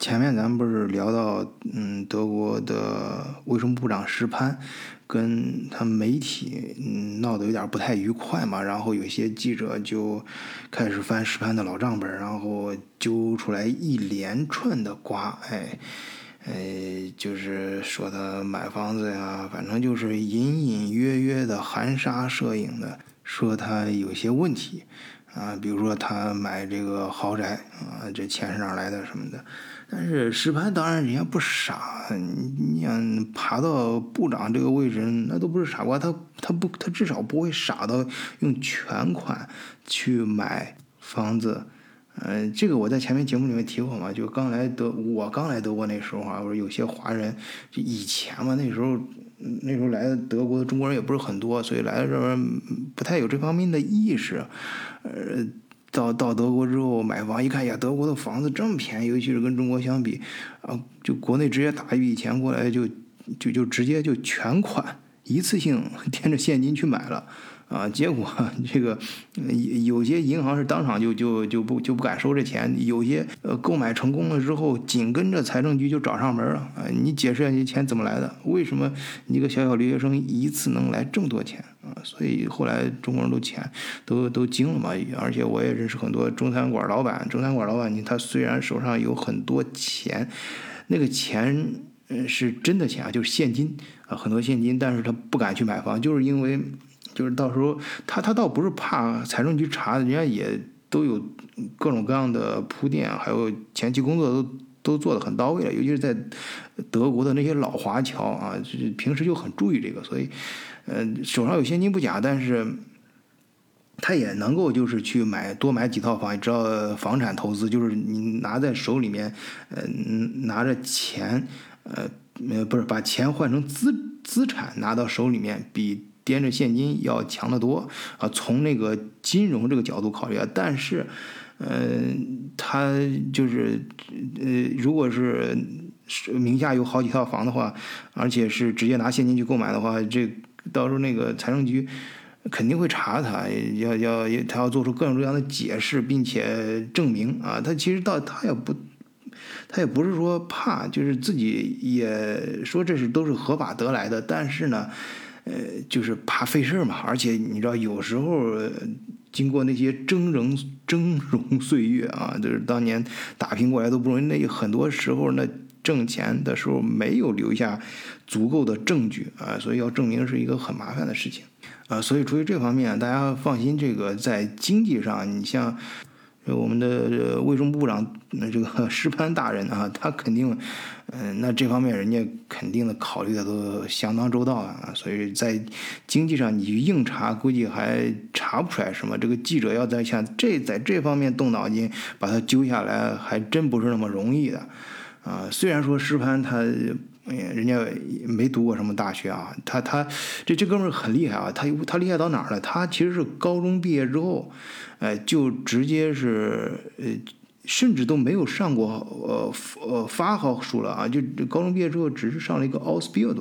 前面咱们不是聊到，嗯，德国的卫生部长施潘跟他媒体嗯闹得有点不太愉快嘛，然后有些记者就开始翻施潘的老账本，然后揪出来一连串的瓜，哎，哎，就是说他买房子呀，反正就是隐隐约约的含沙射影的说他有些问题啊，比如说他买这个豪宅啊，这钱是哪来的什么的。但是石盘当然人家不傻，你想爬到部长这个位置，那都不是傻瓜，他他不他至少不会傻到用全款去买房子。嗯，这个我在前面节目里面提过嘛，就刚来德我刚来德国那时候啊，我说有些华人就以前嘛，那时候那时候来德国的中国人也不是很多，所以来这边不太有这方面的意识，呃。到到德国之后买房，一看呀，德国的房子这么便宜，尤其是跟中国相比，啊，就国内直接打一笔钱过来，就就就直接就全款一次性 添着现金去买了。啊，结果 这个有些银行是当场就就就不就不敢收这钱，有些呃购买成功了之后，紧跟着财政局就找上门了啊！你解释下这钱怎么来的？为什么一个小小留学生一次能来这么多钱？所以后来中国人都钱都都惊了嘛！而且我也认识很多中餐馆老板，中餐馆老板你他虽然手上有很多钱，那个钱是真的钱啊，就是现金啊，很多现金，但是他不敢去买房，就是因为。就是到时候他他倒不是怕财政局查，人家也都有各种各样的铺垫，还有前期工作都都做的很到位了。尤其是在德国的那些老华侨啊，就是平时就很注意这个，所以嗯手上有现金不假，但是他也能够就是去买多买几套房。你知道房产投资就是你拿在手里面，呃拿着钱，呃呃不是把钱换成资资产拿到手里面比。掂着现金要强得多啊！从那个金融这个角度考虑啊，但是，嗯，他就是，呃，如果是名下有好几套房的话，而且是直接拿现金去购买的话，这到时候那个财政局肯定会查他，要要他要做出各种各样的解释，并且证明啊，他其实到他也不，他也不是说怕，就是自己也说这是都是合法得来的，但是呢。呃，就是怕费事儿嘛，而且你知道，有时候经过那些峥嵘峥嵘岁月啊，就是当年打拼过来都不容易。那很多时候，那挣钱的时候没有留下足够的证据啊，所以要证明是一个很麻烦的事情啊。所以出于这方面，大家放心，这个在经济上，你像。我们的卫生部长，那这个石潘大人啊，他肯定，嗯，那这方面人家肯定的考虑的都相当周到啊，所以在经济上你去硬查，估计还查不出来什么。这个记者要在像这在这方面动脑筋，把他揪下来，还真不是那么容易的啊。虽然说石潘他。哎，人家没读过什么大学啊，他他这这哥们很厉害啊，他他厉害到哪儿了？他其实是高中毕业之后，哎，就直接是呃。甚至都没有上过呃呃发号书了啊！就高中毕业之后，只是上了一个 auspield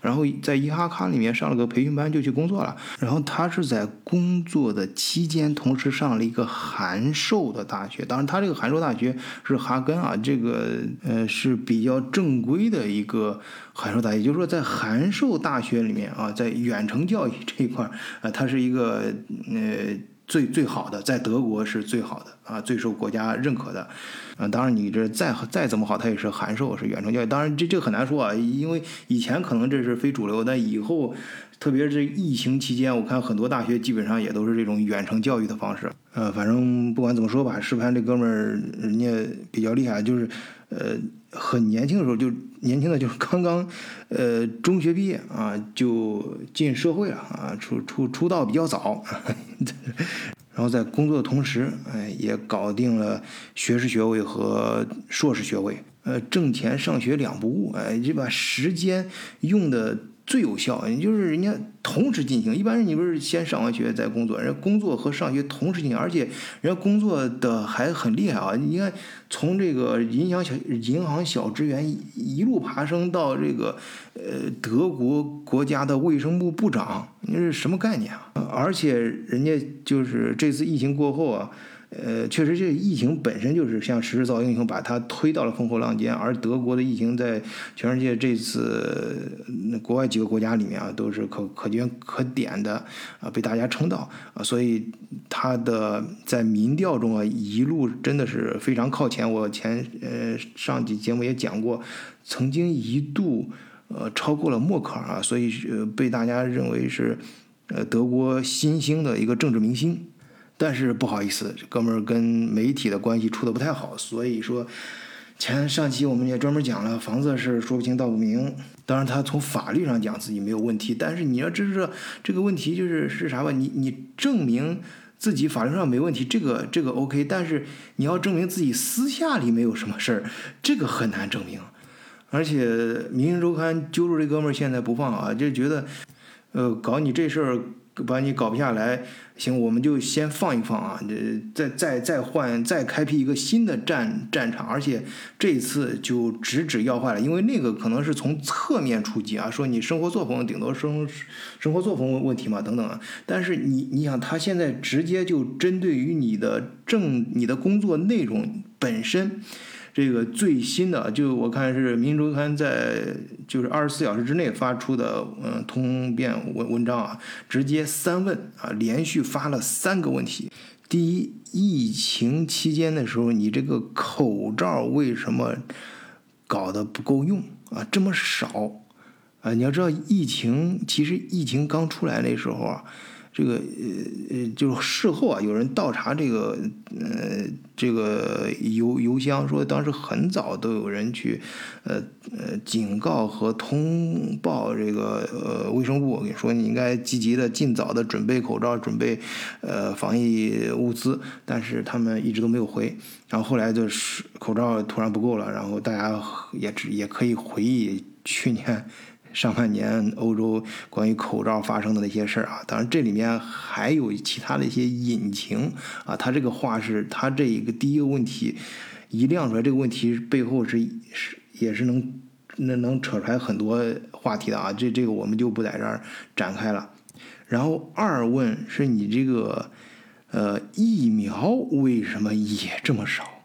然后在伊哈卡里面上了个培训班就去工作了。然后他是在工作的期间，同时上了一个函授的大学。当然，他这个函授大学是哈根啊，这个呃是比较正规的一个函授大学。也就是说，在函授大学里面啊，在远程教育这一块儿啊，它是一个呃。最最好的，在德国是最好的啊，最受国家认可的，嗯，当然你这再再怎么好，它也是函授，是远程教育。当然这这很难说啊，因为以前可能这是非主流，但以后，特别是疫情期间，我看很多大学基本上也都是这种远程教育的方式。呃，反正不管怎么说吧，石盘这哥们儿人家比较厉害，就是呃很年轻的时候就年轻的就是刚刚 呃中学毕业啊就进社会了啊，出出出道比较早。然后在工作的同时，哎，也搞定了学士学位和硕士学位，呃，挣钱上学两不误，哎，就把时间用的。最有效，也就是人家同时进行。一般人你不是先上完学再工作，人家工作和上学同时进行，而且人家工作的还很厉害啊！你看，从这个银行小银行小职员一路爬升到这个呃德国国家的卫生部部长，你是什么概念啊？而且人家就是这次疫情过后啊，呃，确实这疫情本身就是像时势造英雄，把它推到了风口浪尖。而德国的疫情在全世界这次国外几个国家里面啊，都是可可圈可点的啊，被大家称道啊，所以它的在民调中啊，一路真的是非常靠前。我前呃上几节目也讲过，曾经一度呃超过了默克尔啊，所以呃被大家认为是呃德国新兴的一个政治明星。但是不好意思，哥们儿跟媒体的关系处的不太好，所以说前上期我们也专门讲了，房子的事说不清道不明。当然他从法律上讲自己没有问题，但是你要知道这个问题就是是啥吧？你你证明自己法律上没问题，这个这个 OK，但是你要证明自己私下里没有什么事儿，这个很难证明。而且《明星周刊》揪住这哥们儿现在不放啊，就觉得呃搞你这事儿。把你搞不下来，行，我们就先放一放啊，这再再再换，再开辟一个新的战战场，而且这次就直指要害了，因为那个可能是从侧面出击啊，说你生活作风顶多生生活作风问题嘛，等等啊，但是你你想，他现在直接就针对于你的政你的工作内容本身。这个最新的，就我看是《民周刊》在就是二十四小时之内发出的，嗯，通变文文章啊，直接三问啊，连续发了三个问题。第一，疫情期间的时候，你这个口罩为什么搞得不够用啊？这么少啊？你要知道，疫情其实疫情刚出来那时候啊。这个呃呃，就是事后啊，有人倒查这个呃这个邮邮箱，说当时很早都有人去呃呃警告和通报这个呃卫生部，我跟你说你应该积极的尽早的准备口罩，准备呃防疫物资，但是他们一直都没有回，然后后来就是口罩突然不够了，然后大家也只也可以回忆去年。上半年欧洲关于口罩发生的那些事儿啊，当然这里面还有其他的一些隐情啊。他这个话是他这一个第一个问题一亮出来，这个问题背后是是也是能能能扯出来很多话题的啊。这这个我们就不在这儿展开了。然后二问是你这个呃疫苗为什么也这么少？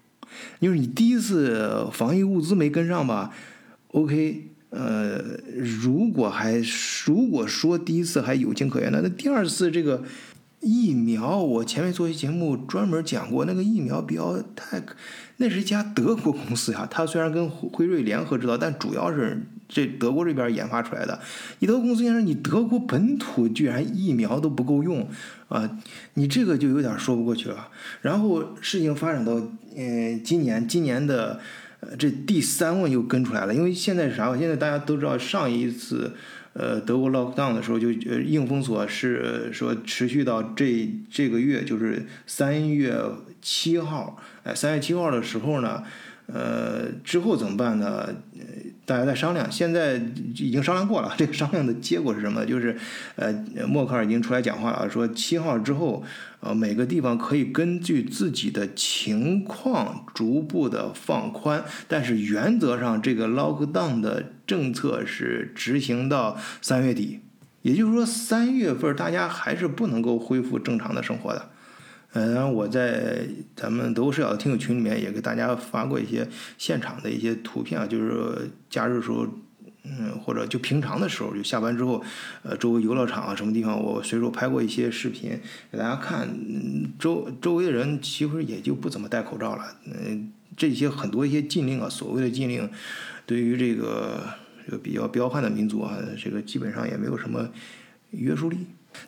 就是你第一次防疫物资没跟上吧？OK。呃，如果还如果说第一次还有情可原的，那第二次这个疫苗，我前面做一节目专门讲过，那个疫苗比较太，那是一家德国公司呀，它虽然跟辉瑞联合制造，但主要是这德国这边研发出来的。你德国公司先生，你德国本土居然疫苗都不够用啊，你这个就有点说不过去了。然后事情发展到嗯，今年今年的。呃，这第三问又跟出来了，因为现在是啥？现在大家都知道，上一次，呃，德国 lockdown 的时候就呃硬封锁是说持续到这这个月，就是三月七号。哎，三月七号的时候呢，呃，之后怎么办呢？大家在商量，现在已经商量过了。这个商量的结果是什么？就是，呃，默克尔已经出来讲话了，说七号之后，呃，每个地方可以根据自己的情况逐步的放宽，但是原则上这个 lockdown 的政策是执行到三月底，也就是说三月份大家还是不能够恢复正常的生活的。嗯，然后我在咱们德国视角的听友群里面也给大家发过一些现场的一些图片啊，就是假日时候，嗯，或者就平常的时候，就下班之后，呃，周围游乐场啊什么地方，我随手拍过一些视频给大家看。周周围的人其实也就不怎么戴口罩了。嗯，这些很多一些禁令啊，所谓的禁令，对于这个这个比较彪悍的民族啊，这个基本上也没有什么约束力。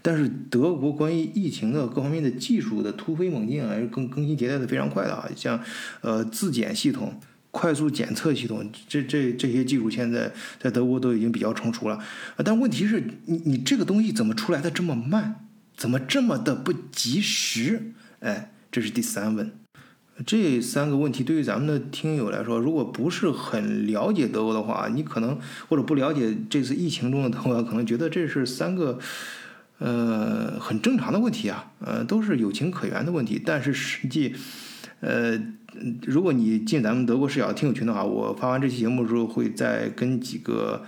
但是德国关于疫情的各方面的技术的突飞猛进啊，是更更新迭代的非常快的啊，像呃自检系统、快速检测系统，这这这些技术现在在德国都已经比较成熟了。但问题是你你这个东西怎么出来的这么慢？怎么这么的不及时？哎，这是第三问。这三个问题对于咱们的听友来说，如果不是很了解德国的话，你可能或者不了解这次疫情中的德国，可能觉得这是三个。呃，很正常的问题啊，呃，都是有情可原的问题。但是实际，呃，如果你进咱们德国视角听友群的话，我发完这期节目之后，会再跟几个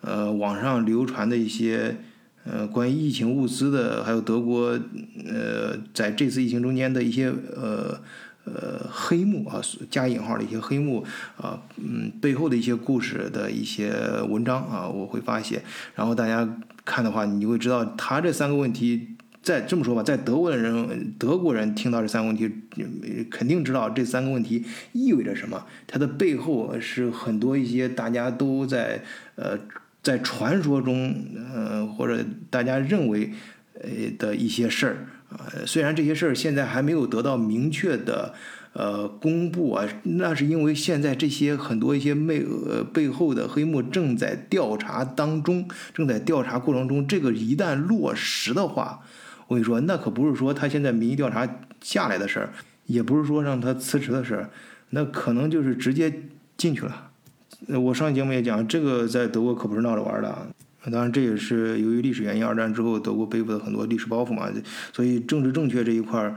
呃网上流传的一些呃，关于疫情物资的，还有德国呃在这次疫情中间的一些呃呃黑幕啊，加引号的一些黑幕啊，嗯，背后的一些故事的一些文章啊，我会发现，然后大家看的话，你就会知道他这三个问题。在这么说吧，在德国的人，德国人听到这三个问题，肯定知道这三个问题意味着什么。它的背后是很多一些大家都在呃在传说中，呃或者大家认为呃的一些事儿啊。虽然这些事儿现在还没有得到明确的呃公布啊，那是因为现在这些很多一些背呃背后的黑幕正在调查当中，正在调查过程中，这个一旦落实的话。我跟你说，那可不是说他现在民意调查下来的事儿，也不是说让他辞职的事儿，那可能就是直接进去了。我上期节目也讲，这个在德国可不是闹着玩的。当然，这也是由于历史原因，二战之后德国背负的很多历史包袱嘛，所以政治正确这一块儿。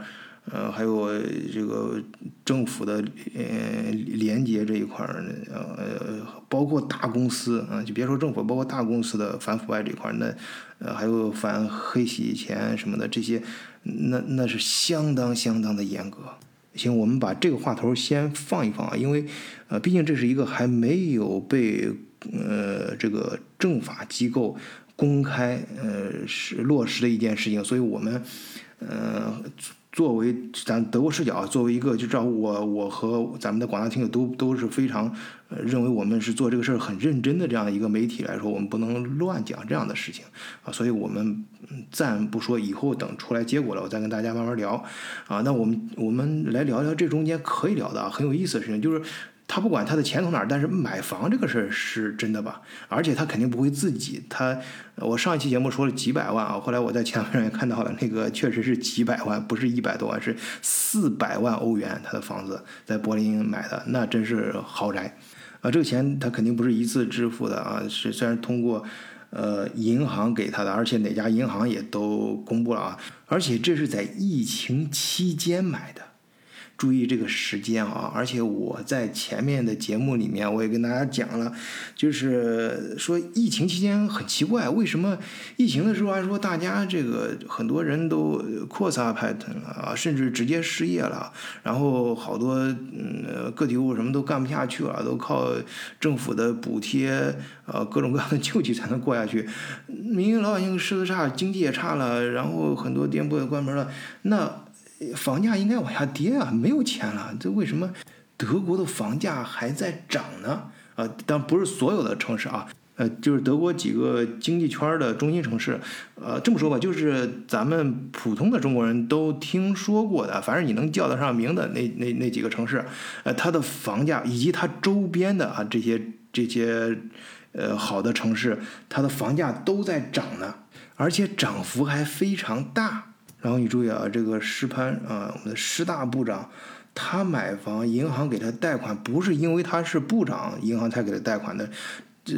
呃，还有这个政府的呃廉洁这一块儿，呃，包括大公司啊，就别说政府，包括大公司的反腐败这一块儿，那呃还有反黑洗钱什么的这些，那那是相当相当的严格。行，我们把这个话头先放一放啊，因为呃，毕竟这是一个还没有被呃这个政法机构公开呃是落实的一件事情，所以我们呃。作为咱德国视角，作为一个就知道我我和咱们的广大听友都都是非常呃认为我们是做这个事儿很认真的这样的一个媒体来说，我们不能乱讲这样的事情啊，所以我们暂不说，以后等出来结果了，我再跟大家慢慢聊啊。那我们我们来聊聊这中间可以聊的啊很有意思的事情，就是。他不管他的钱从哪儿，但是买房这个事儿是真的吧？而且他肯定不会自己。他，我上一期节目说了几百万啊，后来我在前面也看到了，那个确实是几百万，不是一百多万，是四百万欧元。他的房子在柏林买的，那真是豪宅啊！这个钱他肯定不是一次支付的啊，是虽然通过呃银行给他的，而且哪家银行也都公布了啊，而且这是在疫情期间买的。注意这个时间啊！而且我在前面的节目里面我也跟大家讲了，就是说疫情期间很奇怪，为什么疫情的时候还说大家这个很多人都扩撒派腾了啊，甚至直接失业了，然后好多嗯个体户什么都干不下去了，都靠政府的补贴呃各种各样的救济才能过下去，民营老百姓吃的差，经济也差了，然后很多店铺也关门了，那。房价应该往下跌啊，没有钱了，这为什么德国的房价还在涨呢？啊，但不是所有的城市啊，呃，就是德国几个经济圈的中心城市，呃，这么说吧，就是咱们普通的中国人都听说过的，反正你能叫得上名的那那那几个城市，呃，它的房价以及它周边的啊这些这些呃好的城市，它的房价都在涨呢，而且涨幅还非常大。然后你注意啊，这个施潘啊，我们的师大部长，他买房，银行给他贷款，不是因为他是部长，银行才给他贷款的，这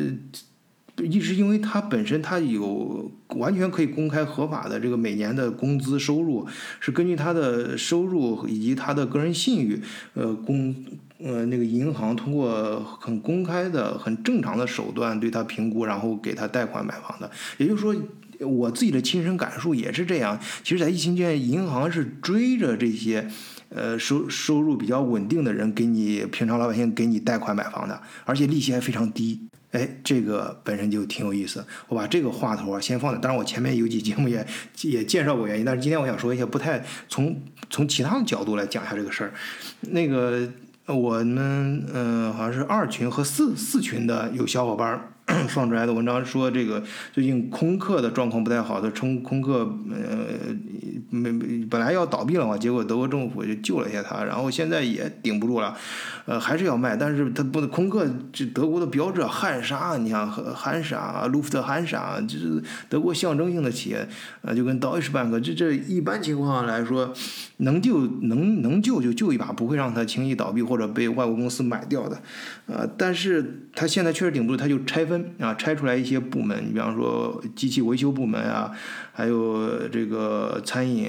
一直因为他本身他有完全可以公开合法的这个每年的工资收入，是根据他的收入以及他的个人信誉，呃公呃那个银行通过很公开的、很正常的手段对他评估，然后给他贷款买房的，也就是说。我自己的亲身感受也是这样。其实，在疫情期间，银行是追着这些，呃，收收入比较稳定的人，给你平常老百姓给你贷款买房的，而且利息还非常低。哎，这个本身就挺有意思。我把这个话头啊先放在，当然我前面有几节目也也介绍过原因，但是今天我想说一下，不太从从其他的角度来讲一下这个事儿。那个我们嗯，好像是二群和四四群的有小伙伴。放出来的文章说，这个最近空客的状况不太好，他冲空客呃没没本来要倒闭了嘛，结果德国政府就救了一下它，然后现在也顶不住了，呃还是要卖，但是它不能空客这德国的标志汉莎，你像汉莎、路夫特汉莎，这是德国象征性的企业，呃就跟 Deutsche Bank，这这一般情况下来说，能救能能救就救一把，不会让它轻易倒闭或者被外国公司买掉的，呃但是他现在确实顶不住，他就拆分。啊，拆出来一些部门，你比方说机器维修部门啊，还有这个餐饮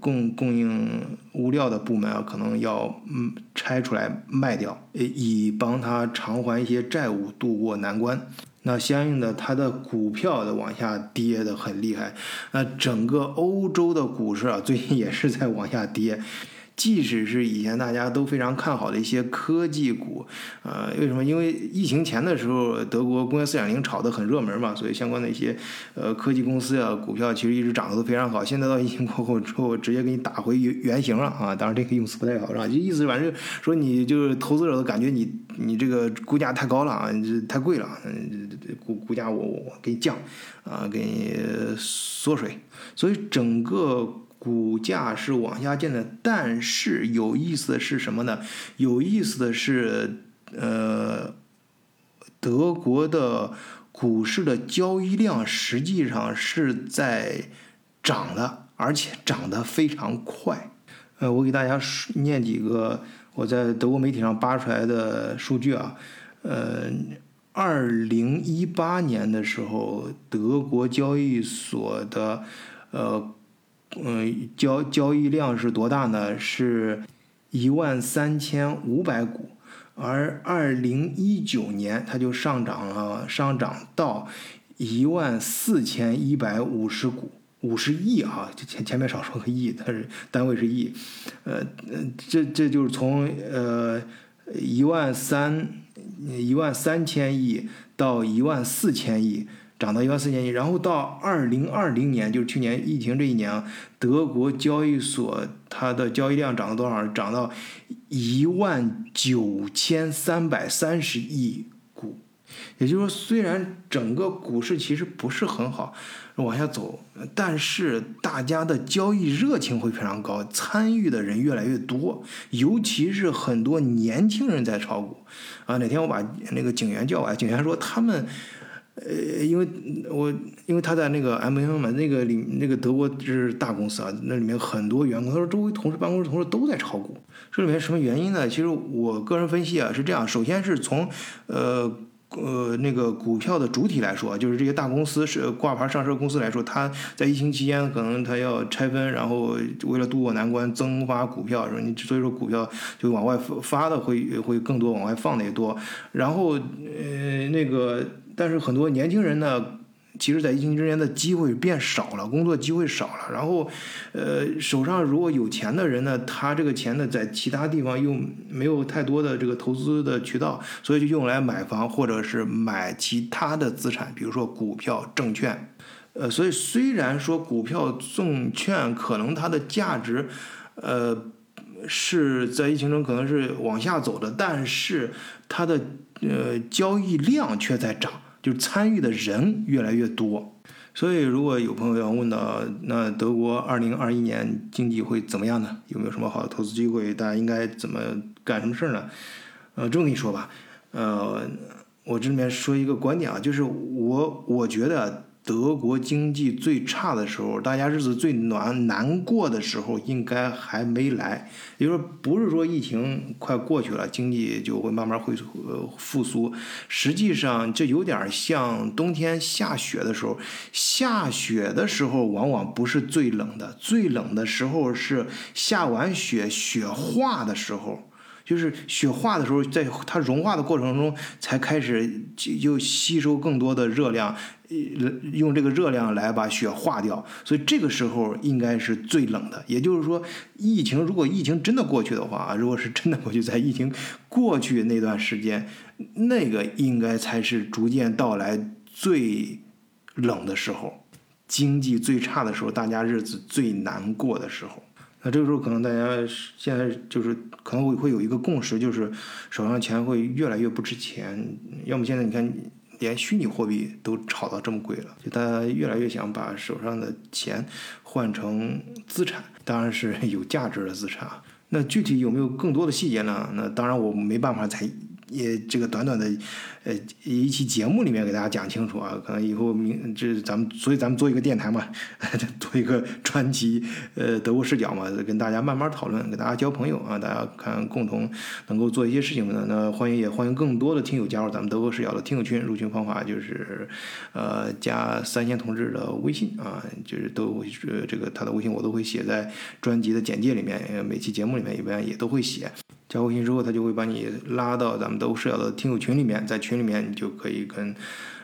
供供应物料的部门啊，可能要嗯拆出来卖掉，以帮他偿还一些债务，渡过难关。那相应的，它的股票的往下跌的很厉害。那整个欧洲的股市啊，最近也是在往下跌。即使是以前大家都非常看好的一些科技股，呃，为什么？因为疫情前的时候，德国工业四点零炒得很热门嘛，所以相关的一些呃科技公司啊，股票其实一直涨得都非常好。现在到疫情过后之后，直接给你打回原原形了啊！当然这个用词不太好，是吧？就意思反正说你就是投资者都感觉你你这个股价太高了啊，这太贵了，嗯，股股价我我给你降啊，给你缩水，所以整个。股价是往下降的，但是有意思的是什么呢？有意思的是，呃，德国的股市的交易量实际上是在涨的，而且涨得非常快。呃，我给大家念几个我在德国媒体上扒出来的数据啊。呃，二零一八年的时候，德国交易所的呃。嗯，交交易量是多大呢？是一万三千五百股，而二零一九年它就上涨了，上涨到一万四千一百五十股，五十亿啊！前前面少说个亿，它是单位是亿，呃，这这就是从呃一万三一万三千亿到一万四千亿。涨到一万四千亿，然后到二零二零年，就是去年疫情这一年啊，德国交易所它的交易量涨了多少？涨到一万九千三百三十亿股。也就是说，虽然整个股市其实不是很好往下走，但是大家的交易热情会非常高，参与的人越来越多，尤其是很多年轻人在炒股啊。哪天我把那个警员叫来，警员说他们。呃，因为我因为他在那个 M N 嘛，那个里那个德国是大公司啊，那里面很多员工，他说周围同事办公室同事都在炒股，这里面什么原因呢？其实我个人分析啊是这样，首先是从呃呃那个股票的主体来说，就是这些大公司是挂牌上市公司来说，它在疫情期间可能它要拆分，然后为了渡过难关增发股票，是吧？你所以说股票就往外发的会会更多，往外放的也多，然后呃那个。但是很多年轻人呢，其实，在疫情之间的机会变少了，工作机会少了。然后，呃，手上如果有钱的人呢，他这个钱呢，在其他地方又没有太多的这个投资的渠道，所以就用来买房或者是买其他的资产，比如说股票、证券。呃，所以虽然说股票、证券可能它的价值，呃，是在疫情中可能是往下走的，但是它的。呃，交易量却在涨，就是参与的人越来越多。所以，如果有朋友要问到，那德国二零二一年经济会怎么样呢？有没有什么好的投资机会？大家应该怎么干什么事儿呢？呃，这么跟你说吧，呃，我这里面说一个观点啊，就是我我觉得。德国经济最差的时候，大家日子最难难过的时候，应该还没来。也就是说，不是说疫情快过去了，经济就会慢慢会呃复苏。实际上，这有点像冬天下雪的时候，下雪的时候往往不是最冷的，最冷的时候是下完雪雪化的时候。就是雪化的时候，在它融化的过程中，才开始就吸收更多的热量，用这个热量来把雪化掉。所以这个时候应该是最冷的。也就是说，疫情如果疫情真的过去的话，如果是真的过去，在疫情过去那段时间，那个应该才是逐渐到来最冷的时候，经济最差的时候，大家日子最难过的时候。那这个时候可能大家现在就是可能会会有一个共识，就是手上钱会越来越不值钱。要么现在你看，连虚拟货币都炒到这么贵了，就大家越来越想把手上的钱换成资产，当然是 有价值的资产啊。那具体有没有更多的细节呢？那当然我没办法在也这个短短的，呃，一期节目里面给大家讲清楚啊，可能以后明这咱们所以咱们做一个电台嘛，做一个专辑，呃，德国视角嘛，跟大家慢慢讨论，跟大家交朋友啊，大家看共同能够做一些事情呢。那欢迎也欢迎更多的听友加入咱们德国视角的听友群，入群方法就是，呃，加三千同志的微信啊，就是都呃这个他的微信我都会写在专辑的简介里面，每期节目里面一般也都会写。加微信之后，他就会把你拉到咱们都视角的听友群里面，在群里面你就可以跟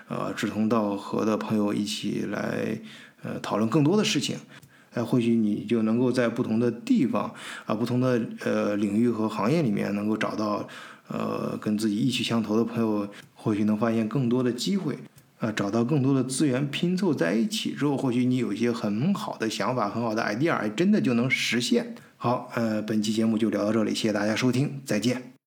呃志同道合的朋友一起来呃讨论更多的事情，呃，或许你就能够在不同的地方啊、不同的呃领域和行业里面能够找到呃跟自己意气相投的朋友，或许能发现更多的机会，啊，找到更多的资源拼凑在一起之后，或许你有一些很好的想法、很好的 idea，真的就能实现。好，呃，本期节目就聊到这里，谢谢大家收听，再见。